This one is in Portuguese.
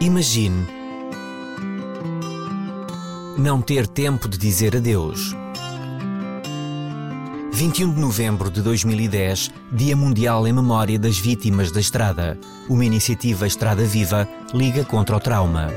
Imagine não ter tempo de dizer adeus. 21 de novembro de 2010, Dia Mundial em Memória das Vítimas da Estrada. Uma iniciativa Estrada Viva liga contra o trauma.